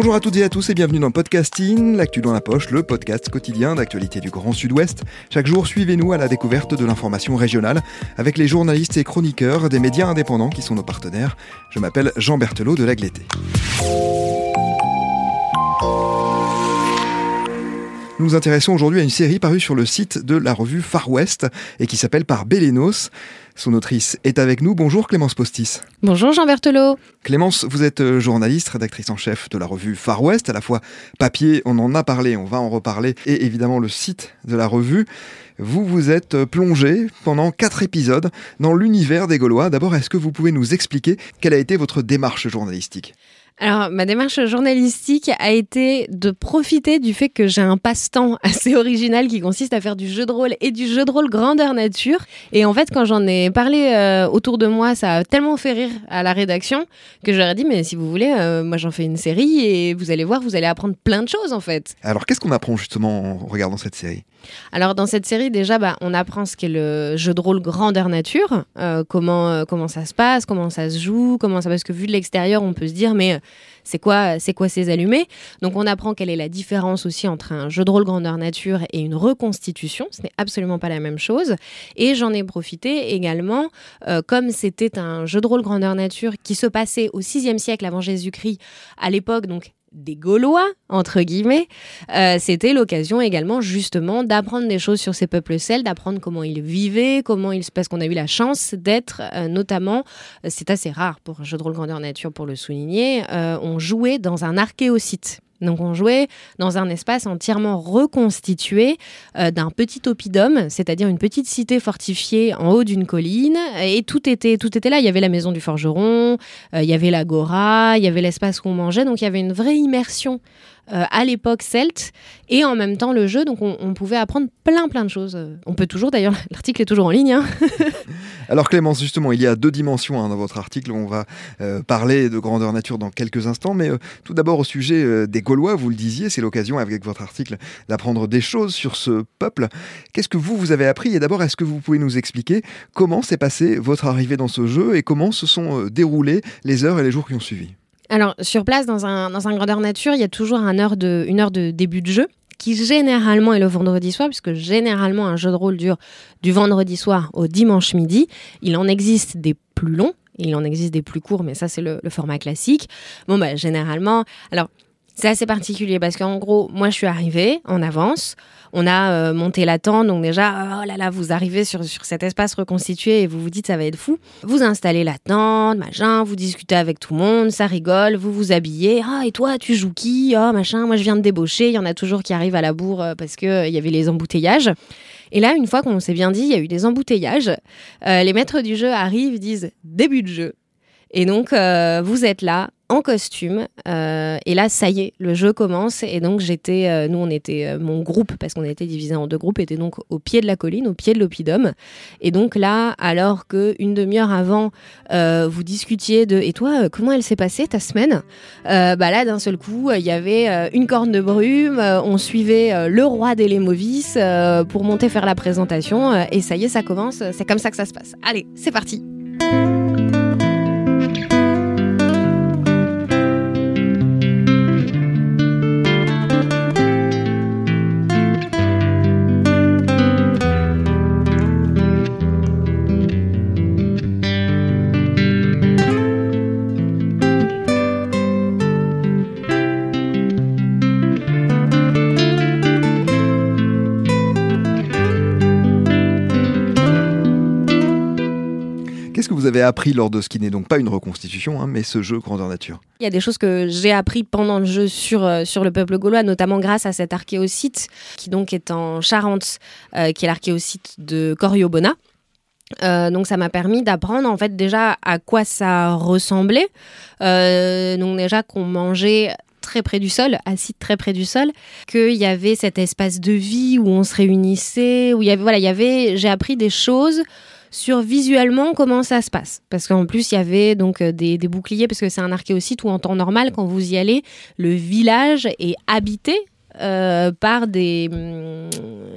Bonjour à toutes et à tous et bienvenue dans Podcasting, l'actu dans la poche, le podcast quotidien d'actualité du Grand Sud-Ouest. Chaque jour, suivez-nous à la découverte de l'information régionale avec les journalistes et chroniqueurs des médias indépendants qui sont nos partenaires. Je m'appelle Jean Berthelot de l'Agleté. Nous nous intéressons aujourd'hui à une série parue sur le site de la revue Far West et qui s'appelle Par Bélénos. Son autrice est avec nous. Bonjour Clémence Postis. Bonjour Jean Berthelot. Clémence, vous êtes euh, journaliste, rédactrice en chef de la revue Far West, à la fois papier, on en a parlé, on va en reparler, et évidemment le site de la revue. Vous vous êtes euh, plongé pendant quatre épisodes dans l'univers des Gaulois. D'abord, est-ce que vous pouvez nous expliquer quelle a été votre démarche journalistique? Alors, ma démarche journalistique a été de profiter du fait que j'ai un passe-temps assez original qui consiste à faire du jeu de rôle et du jeu de rôle grandeur nature. Et en fait, quand j'en ai parlé euh, autour de moi, ça a tellement fait rire à la rédaction que j'aurais dit, mais si vous voulez, euh, moi j'en fais une série et vous allez voir, vous allez apprendre plein de choses en fait. Alors, qu'est-ce qu'on apprend justement en regardant cette série? Alors dans cette série déjà, bah, on apprend ce qu'est le jeu de rôle grandeur nature, euh, comment, comment ça se passe, comment ça se joue, comment ça parce que vu de l'extérieur, on peut se dire mais c'est quoi, c'est quoi ces allumés Donc on apprend quelle est la différence aussi entre un jeu de rôle grandeur nature et une reconstitution. Ce n'est absolument pas la même chose. Et j'en ai profité également, euh, comme c'était un jeu de rôle grandeur nature qui se passait au 6e siècle avant Jésus-Christ, à l'époque donc des Gaulois, entre guillemets, euh, c'était l'occasion également justement d'apprendre des choses sur ces peuples celtes, d'apprendre comment ils vivaient, comment ils... parce qu'on a eu la chance d'être euh, notamment, euh, c'est assez rare pour un jeu de rôle grandeur nature pour le souligner, on jouait dans un archéosite. Donc on jouait dans un espace entièrement reconstitué euh, d'un petit oppidum, c'est-à-dire une petite cité fortifiée en haut d'une colline, et tout était, tout était là. Il y avait la maison du forgeron, euh, il y avait l'agora, il y avait l'espace où on mangeait, donc il y avait une vraie immersion euh, à l'époque celte et en même temps le jeu. Donc on, pouvait apprendre plein plein de choses. On peut toujours, d'ailleurs, l'article est toujours en ligne. Hein. Alors Clémence, justement, il y a deux dimensions hein, dans votre article. On va euh, parler de grandeur nature dans quelques instants, mais euh, tout d'abord au sujet des Gaulois, vous le disiez, c'est l'occasion avec votre article d'apprendre des choses sur ce peuple. Qu'est-ce que vous, vous avez appris? Et d'abord, est-ce que vous pouvez nous expliquer comment s'est passé votre arrivée dans ce jeu et comment se sont déroulées les heures et les jours qui ont suivi? Alors, sur place, dans un, grandeur nature, il y a toujours une heure de début de jeu qui généralement est le vendredi soir, puisque généralement un jeu de rôle dure du vendredi soir au dimanche midi. Il en existe des plus longs, il en existe des plus courts, mais ça c'est le, format classique. Bon, bah, généralement, alors c'est assez particulier parce qu'en gros, moi je suis arrivée en avance. On a euh, monté la tente, donc déjà, oh là là, vous arrivez sur, sur cet espace reconstitué et vous vous dites ça va être fou. Vous installez la tente, machin, vous discutez avec tout le monde, ça rigole, vous vous habillez. Ah, et toi, tu joues qui? Ah, machin, moi je viens de débaucher. Il y en a toujours qui arrivent à la bourre euh, parce qu'il euh, il y avait les embouteillages. Et là, une fois qu'on s'est bien dit, il y a eu des embouteillages, les maîtres du jeu arrivent, disent début de jeu. Et donc, vous êtes là, en costume. Euh, et là, ça y est, le jeu commence. Et donc, j'étais, euh, nous, on était, euh, mon groupe, parce qu'on était divisé en deux groupes, était donc au pied de la colline, au pied de l'oppidum. Et donc là, alors que une demi-heure avant, vous discutiez de, et toi, comment elle s'est passée ta semaine? Bah là, d'un seul coup, il y avait une corne de brume. on suivait le roi des Lémovis pour monter faire la présentation. et ça y est, ça commence. C'est comme ça que ça se passe. Allez, c'est parti. Avez appris lors de ce qui n'est donc pas une reconstitution, hein, mais ce jeu grandeur nature Il y a des choses que j'ai appris pendant le jeu sur, euh, sur le peuple gaulois, notamment grâce à cet archéosite qui donc est en Charente, euh, qui est l'archéosite de Coriobona. Euh, donc ça m'a permis d'apprendre en fait déjà à quoi ça ressemblait. donc déjà qu'on mangeait très près du sol, assis très près du sol, qu'il y avait cet espace de vie où on se réunissait, où il y avait voilà, il y avait j'ai appris des choses sur visuellement comment ça se passe. Parce qu'en plus, il y avait donc euh, des, boucliers, parce que c'est un archéosite où en temps normal, quand vous y allez, le village est habité euh, par des, hum,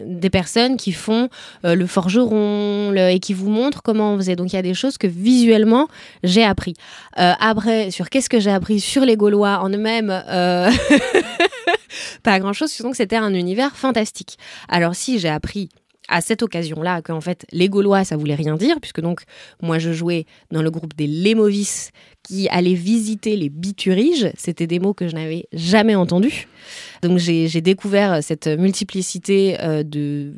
des personnes qui font euh, le forgeron et qui vous montrent comment on faisait. Donc il y a des choses que visuellement j'ai appris. Euh, après, sur qu'est-ce que j'ai appris sur les Gaulois en eux-mêmes, pas grand-chose, donc c'était un univers fantastique. Alors si j'ai appris à cette occasion-là qu'en fait les Gaulois ça voulait rien dire puisque donc moi je jouais dans le groupe des Lémovis qui allaient visiter les bituriges, c'était des mots que je n'avais jamais entendus. Donc j'ai découvert cette multiplicité euh, de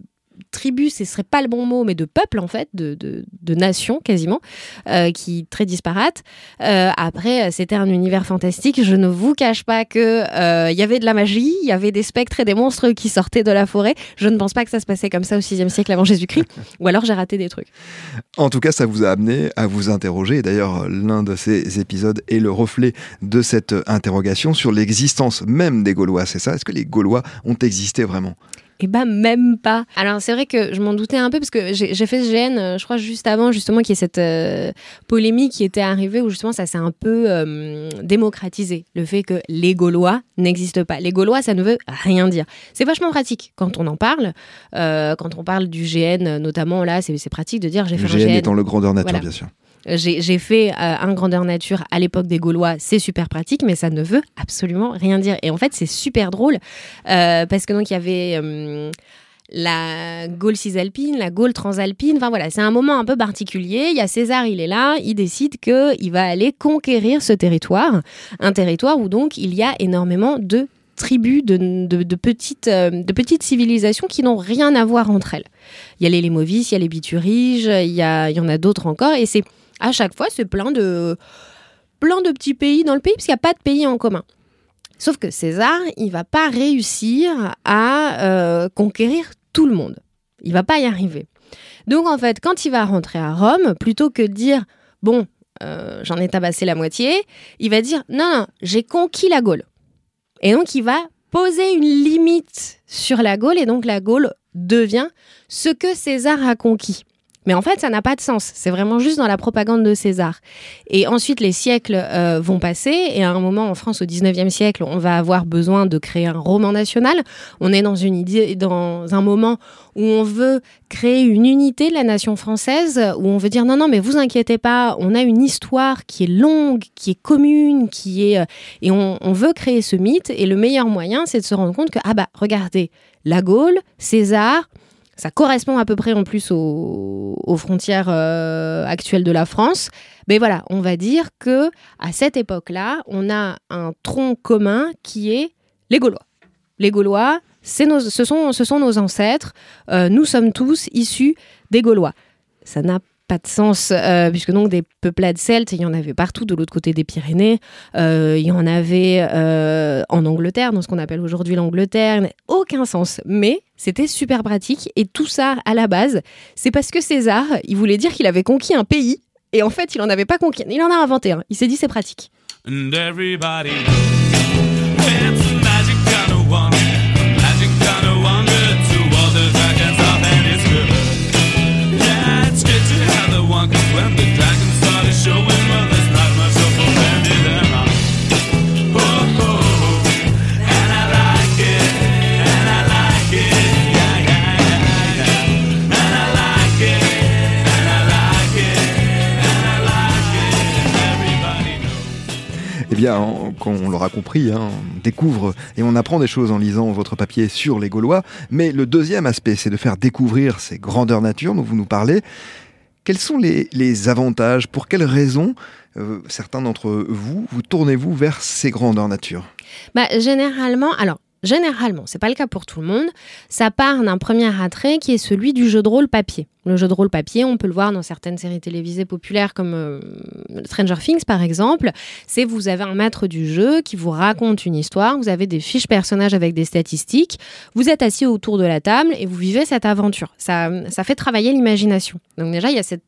tribu, ce serait pas le bon mot, mais de peuple en fait, de, de, nation quasiment, euh, qui très disparate. Euh, après, c'était un univers fantastique. Je ne vous cache pas que euh, il y avait de la magie, il y avait des spectres et des monstres qui sortaient de la forêt. Je ne pense pas que ça se passait comme ça au 6 siècle avant Jésus-Christ, ou alors j'ai raté des trucs. En tout cas, ça vous a amené à vous interroger. D'ailleurs, l'un de ces épisodes est le reflet de cette interrogation sur l'existence même des Gaulois. C'est ça? Est-ce que les Gaulois ont existé vraiment? Eh ben même pas. Alors c'est vrai que je m'en doutais un peu parce que j'ai fait ce GN, euh, je crois juste avant justement qu'il y ait cette euh, polémique qui était arrivée où justement ça s'est un peu euh, démocratisé. Le fait que les Gaulois n'existent pas. Les Gaulois, ça ne veut rien dire. C'est vachement pratique quand on en parle. quand on parle du GN notamment là, c'est pratique de dire j'ai fait un GN. étant le grandeur nature bien sûr. J'ai fait euh, un grandeur nature à l'époque des Gaulois, c'est super pratique, mais ça ne veut absolument rien dire. Et en fait, c'est super drôle euh, parce que donc il y avait euh, la Gaule cisalpine, la Gaule transalpine. Enfin voilà, c'est un moment un peu particulier. Il y a César, il est là, il décide qu'il va aller conquérir ce territoire, un territoire où donc il y a énormément de tribus, de, petites, de petites civilisations qui n'ont rien à voir entre elles. Il y a les Lémovis, il y a les Bituriges, il y, il y en a d'autres encore, et c'est à chaque fois, c'est plein de, plein de petits pays dans le pays, parce qu'il n'y a pas de pays en commun. Sauf que César, il va pas réussir à euh, conquérir tout le monde. Il va pas y arriver. Donc en fait, quand il va rentrer à Rome, plutôt que de dire bon, euh, j'en ai tabassé la moitié, il va dire non, non, j'ai conquis la Gaule. Et donc il va poser une limite sur la Gaule, et donc la Gaule devient ce que César a conquis. Mais en fait, ça n'a pas de sens. C'est vraiment juste dans la propagande de César. Et ensuite, les siècles euh, vont passer. Et à un moment, en France, au 19e siècle, on va avoir besoin de créer un roman national. On est dans une idée, dans un moment où on veut créer une unité de la nation française, où on veut dire non, non, mais vous inquiétez pas, on a une histoire qui est longue, qui est commune, qui est. Euh, et on, on veut créer ce mythe. Et le meilleur moyen, c'est de se rendre compte que, ah bah, regardez, la Gaule, César, ça correspond à peu près en plus aux, frontières euh, actuelles de la France. Mais voilà, on va dire que à cette époque-là, on a un tronc commun qui est les Gaulois. Les Gaulois, nos, ce, sont, ce sont nos ancêtres. Euh, nous sommes tous issus des Gaulois. Ça n'a pas de sens, euh, puisque donc des peuplades celtes, il y en avait partout de l'autre côté des Pyrénées, il y en avait en Angleterre, dans ce qu'on appelle aujourd'hui l'Angleterre, aucun sens. Mais c'était super pratique. Et tout ça, à la base, c'est parce que César, il voulait dire qu'il avait conquis un pays. Et en fait, il en avait pas conquis. Il en a inventé un. Il s'est dit, c'est pratique. Eh bien, on, l'aura compris, hein, on découvre et on apprend des choses en lisant votre papier sur les Gaulois. Mais le deuxième aspect, c'est de faire découvrir ces grandeurs nature dont vous nous parlez. Quels sont les, avantages? Pour quelles raisons euh, certains d'entre vous, vous tournez-vous vers ces grandeurs nature? Bah, Généralement, alors Généralement, c'est pas le cas pour tout le monde. Ça part d'un premier attrait qui est celui du jeu de rôle papier. Le jeu de rôle papier, on peut le voir dans certaines séries télévisées populaires comme euh, Stranger Things par exemple. C'est vous avez un maître du jeu qui vous raconte une histoire, vous avez des fiches personnages avec des statistiques, vous êtes assis autour de la table et vous vivez cette aventure. Ça, ça fait travailler l'imagination. Donc déjà, il y a cette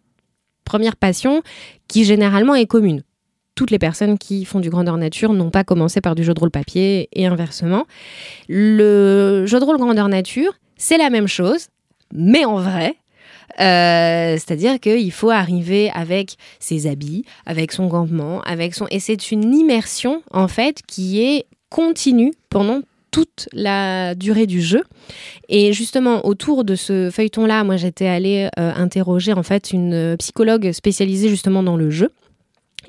première passion qui généralement est commune toutes les personnes qui font du grandeur nature n'ont pas commencé par du jeu de rôle papier et inversement. Le jeu de rôle grandeur nature, c'est la même chose, mais en vrai. Euh, c'est-à-dire qu'il faut arriver avec ses habits, avec son campement, avec son et c'est une immersion en fait qui est continue pendant toute la durée du jeu. Et justement, autour de ce feuilleton-là, moi j'étais allée interroger en fait une psychologue spécialisée justement dans le jeu.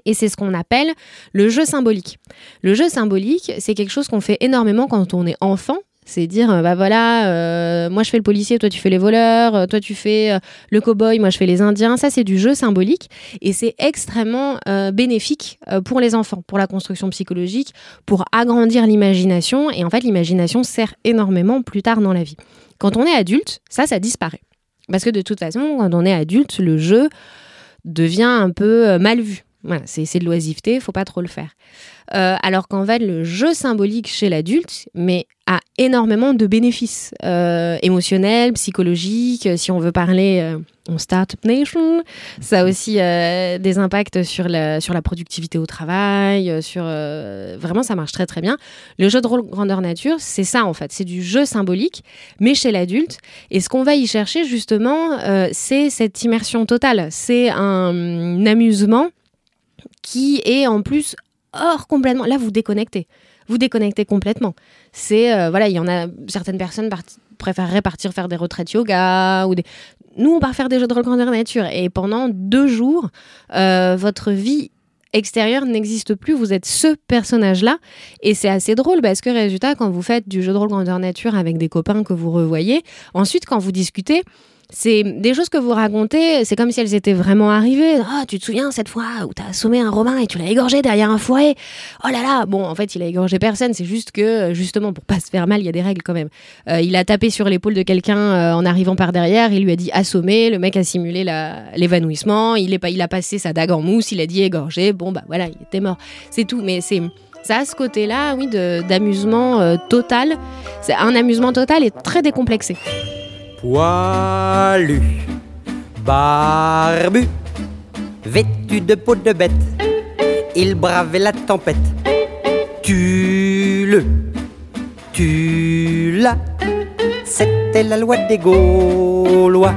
Et c'est ce qu'on appelle le jeu symbolique. Le jeu symbolique, c'est quelque chose qu'on fait énormément quand on est enfant. C'est dire, bah voilà, euh, moi je fais le policier, toi tu fais les voleurs, euh, toi tu fais euh, le cow-boy, moi je fais les indiens. Ça, c'est du jeu symbolique et c'est extrêmement bénéfique pour les enfants, pour la construction psychologique, pour agrandir l'imagination. Et en fait, l'imagination sert énormément plus tard dans la vie. Quand on est adulte, ça, ça disparaît. Parce que de toute façon, quand on est adulte, le jeu devient un peu mal vu. C'est de l'oisiveté, faut pas trop le faire. Euh, alors qu'en fait, le jeu symbolique chez l'adulte, mais a énormément de bénéfices euh, émotionnels, psychologiques. Si on veut parler euh, en Startup Nation, ça a aussi des impacts sur la, sur la productivité au travail. Sur vraiment, ça marche très très bien. Le jeu de rôle grandeur nature, c'est ça en fait, c'est du jeu symbolique, mais chez l'adulte. Et ce qu'on va y chercher justement, c'est cette immersion totale. C'est un amusement qui est en plus hors complètement. Là, vous déconnectez. Vous déconnectez complètement. C'est euh, voilà, il y en a certaines personnes préféreraient partir faire des retraites yoga ou des. Nous, on part faire des jeux de rôle grandeur nature et pendant deux jours, euh, votre vie extérieure n'existe plus. Vous êtes ce personnage-là et c'est assez drôle parce que résultat, quand vous faites du jeu de rôle grandeur nature avec des copains que vous revoyez, ensuite quand vous discutez c'est des choses que vous racontez, c'est comme si elles étaient vraiment arrivées. Ah, tu te souviens cette fois où t'as assommé un Romain et tu l'as égorgé derrière un foyer? Oh là là Bon, en fait, il a égorgé personne, c'est juste que, justement, pour pas se faire mal, il y a des règles quand même. Euh, il a tapé sur l'épaule de quelqu'un euh, en arrivant par derrière, il lui a dit assommer, le mec a simulé l'évanouissement, il, il a passé sa dague en mousse, il a dit égorgé, bon bah voilà, il était mort. C'est tout, mais c'est... Ça ce côté-là, oui, d'amusement euh, total. C'est un amusement total et très décomplexé poilu, barbu, vêtu de peau de bête, il bravait la tempête. Tu le, tu l'as, c'était la loi des Gaulois.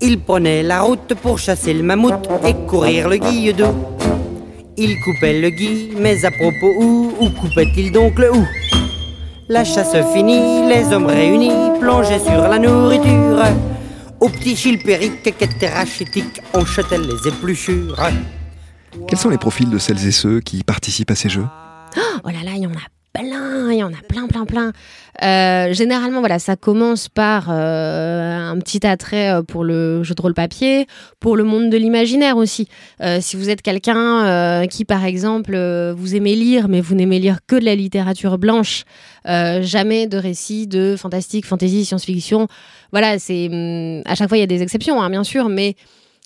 Il prenait la route pour chasser le mammouth et courir le guilledou. Il coupait le gui, mais à propos où, où coupait-il donc le ou? La chasse finie, les hommes réunis plongeaient sur la nourriture. Au petit chilpérique qu'était rachitique, on jetait les épluchures. Quels sont les profils de celles et ceux qui participent à ces jeux? Oh là là, il y en a plein, il y en a plein, plein, plein. Euh, généralement, voilà, ça commence par euh, un petit attrait euh, pour le jeu de rôle papier, pour le monde de l'imaginaire aussi. si vous êtes quelqu'un qui, par exemple, vous aimez lire, mais vous n'aimez lire que de la littérature blanche, jamais de récits de fantastique, fantasy, science-fiction. Voilà, c'est hum, à chaque fois il y a des exceptions, hein, bien sûr, mais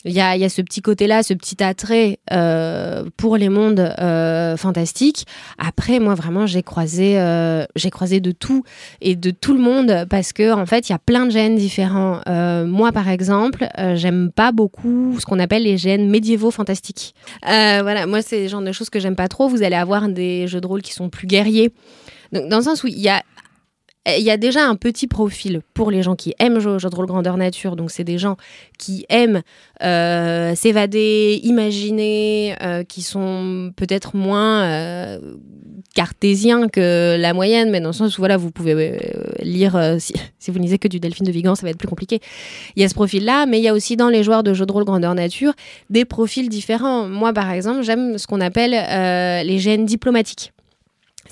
il y a, ce petit côté-là, ce petit attrait euh, pour les mondes euh, fantastiques. Après, moi, vraiment, j'ai croisé, euh, j'ai croisé de tout et de tout le monde parce que, en fait, il y a plein de gènes différents. moi, par exemple, j'aime pas beaucoup ce qu'on appelle les gènes médiévaux fantastiques. voilà, moi, c'est le genre de choses que j'aime pas trop. Vous allez avoir des jeux de rôle qui sont plus guerriers. Donc, dans le sens où il y a il y a déjà un petit profil pour les gens qui aiment jouer au jeu de rôle grandeur nature. Donc, c'est des gens qui aiment euh, s'évader, imaginer, euh, qui sont peut-être moins euh, cartésiens que la moyenne, mais dans le sens où voilà, vous pouvez lire, si, vous lisez que du Delphine de Vigan, ça va être plus compliqué. Il y a ce profil-là, mais il y a aussi dans les joueurs de jeux de rôle grandeur nature des profils différents. Moi, par exemple, j'aime ce qu'on appelle les gènes diplomatiques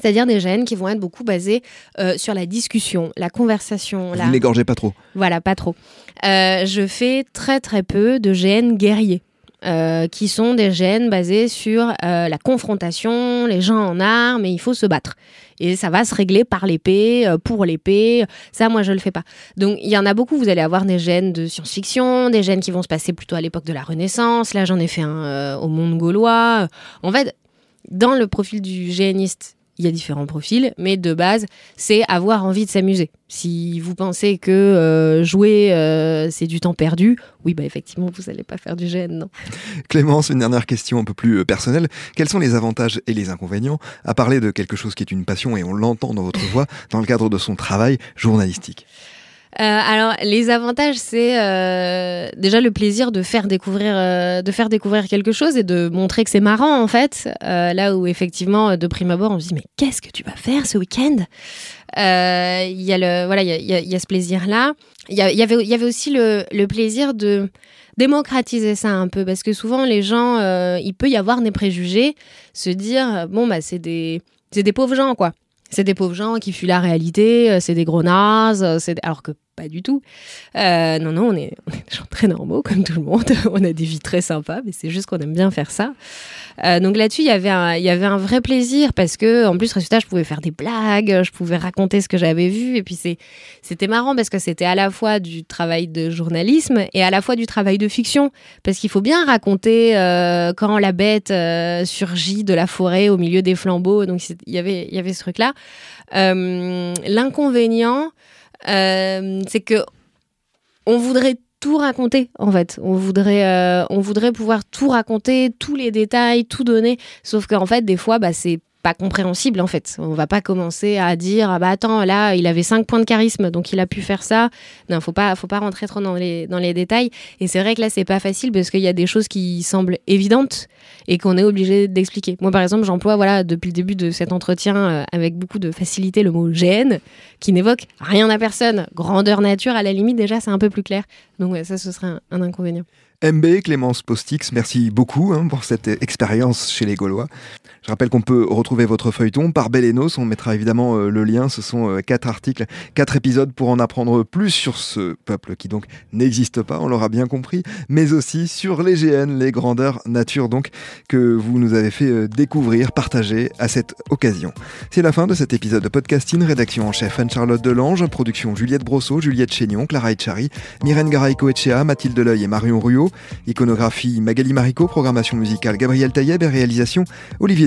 c'est-à-dire des gènes qui vont être beaucoup basés euh, sur la discussion, la conversation. Vous n'égorgez pas trop. Voilà, pas trop. Euh, je fais très très peu de gènes guerriers. Euh, qui sont des gènes basés sur la confrontation, les gens en armes, et il faut se battre. Et ça va se régler par l'épée, pour l'épée. Ça, moi, je le fais pas. Donc, il y en a beaucoup. Vous allez avoir des gènes de science-fiction, des gènes qui vont se passer plutôt à l'époque de la Renaissance. Là, j'en ai fait un au monde gaulois. En fait, dans le profil du géniste il y a différents profils, mais de base, c'est avoir envie de s'amuser. Si vous pensez que euh, jouer, euh, c'est du temps perdu, oui, bah effectivement, vous n'allez pas faire du gène, non. Clémence, une dernière question un peu plus euh, personnelle. Quels sont les avantages et les inconvénients? À parler de quelque chose qui est une passion, et on l'entend dans votre voix, dans le cadre de son travail journalistique alors, les avantages, c'est déjà le plaisir de faire découvrir, de faire découvrir quelque chose et de montrer que c'est marrant en fait. là où effectivement, de prime abord, on se dit mais qu'est-ce que tu vas faire ce week-end? Il y a le, voilà, il y, y a, ce plaisir là. Il y, y, avait, il y avait aussi le, le plaisir de démocratiser ça un peu parce que souvent les gens, euh, il peut y avoir des préjugés, se dire bon bah c'est des c'est des pauvres gens quoi. C'est des pauvres gens qui fuient la réalité, euh, c'est des gros nazes, euh, alors que pas du tout. non, non, on est, des gens très normaux, comme tout le monde. on a des vies très sympas, mais c'est juste qu'on aime bien faire ça. Euh, donc là-dessus, il y avait un, vrai plaisir parce que, en plus, résultat, je pouvais faire des blagues, je pouvais raconter ce que j'avais vu. Et puis, c'était marrant parce que c'était à la fois du travail de journalisme et à la fois du travail de fiction. Parce qu'il faut bien raconter euh, quand la bête euh, surgit de la forêt au milieu des flambeaux. Donc, il y avait, il y avait ce truc-là. l'inconvénient, c'est que on voudrait tout raconter en fait. On voudrait, euh, on voudrait pouvoir tout raconter, tous les détails, tout donner. Sauf qu'en fait, des fois, bah, c'est pas compréhensible en fait. On va pas commencer à dire ah bah attends là il avait 5 points de charisme donc il a pu faire ça. Non, faut pas faut pas rentrer trop dans les dans les détails et c'est vrai que là c'est pas facile parce qu'il y a des choses qui semblent évidentes et qu'on est obligé d'expliquer. Moi par exemple, j'emploie voilà depuis le début de cet entretien euh, avec beaucoup de facilité le mot GN qui n'évoque rien à personne. Grandeur nature à la limite déjà c'est un peu plus clair. Donc ça ce serait un inconvénient. MB, Clémence Postix, merci beaucoup hein, pour cette expérience chez les Gaulois. Je rappelle qu'on peut retrouver votre feuilleton par Bellenos. On mettra évidemment euh, le lien. Ce sont euh, quatre articles, quatre épisodes pour en apprendre plus sur ce peuple qui donc n'existe pas, on l'aura bien compris, mais aussi sur les GN, les grandeurs nature donc que vous nous avez fait euh, découvrir, partager à cette occasion. C'est la fin de cet épisode de podcasting. Rédaction en chef Anne-Charlotte Delange, production Juliette Brosseau, Juliette Chénion, Clara Etchari, Myrène Garaïco-Echea, Mathilde Leuil et Marion Ruot. Iconographie Magali Marico, programmation musicale Gabriel Taïeb et réalisation Olivier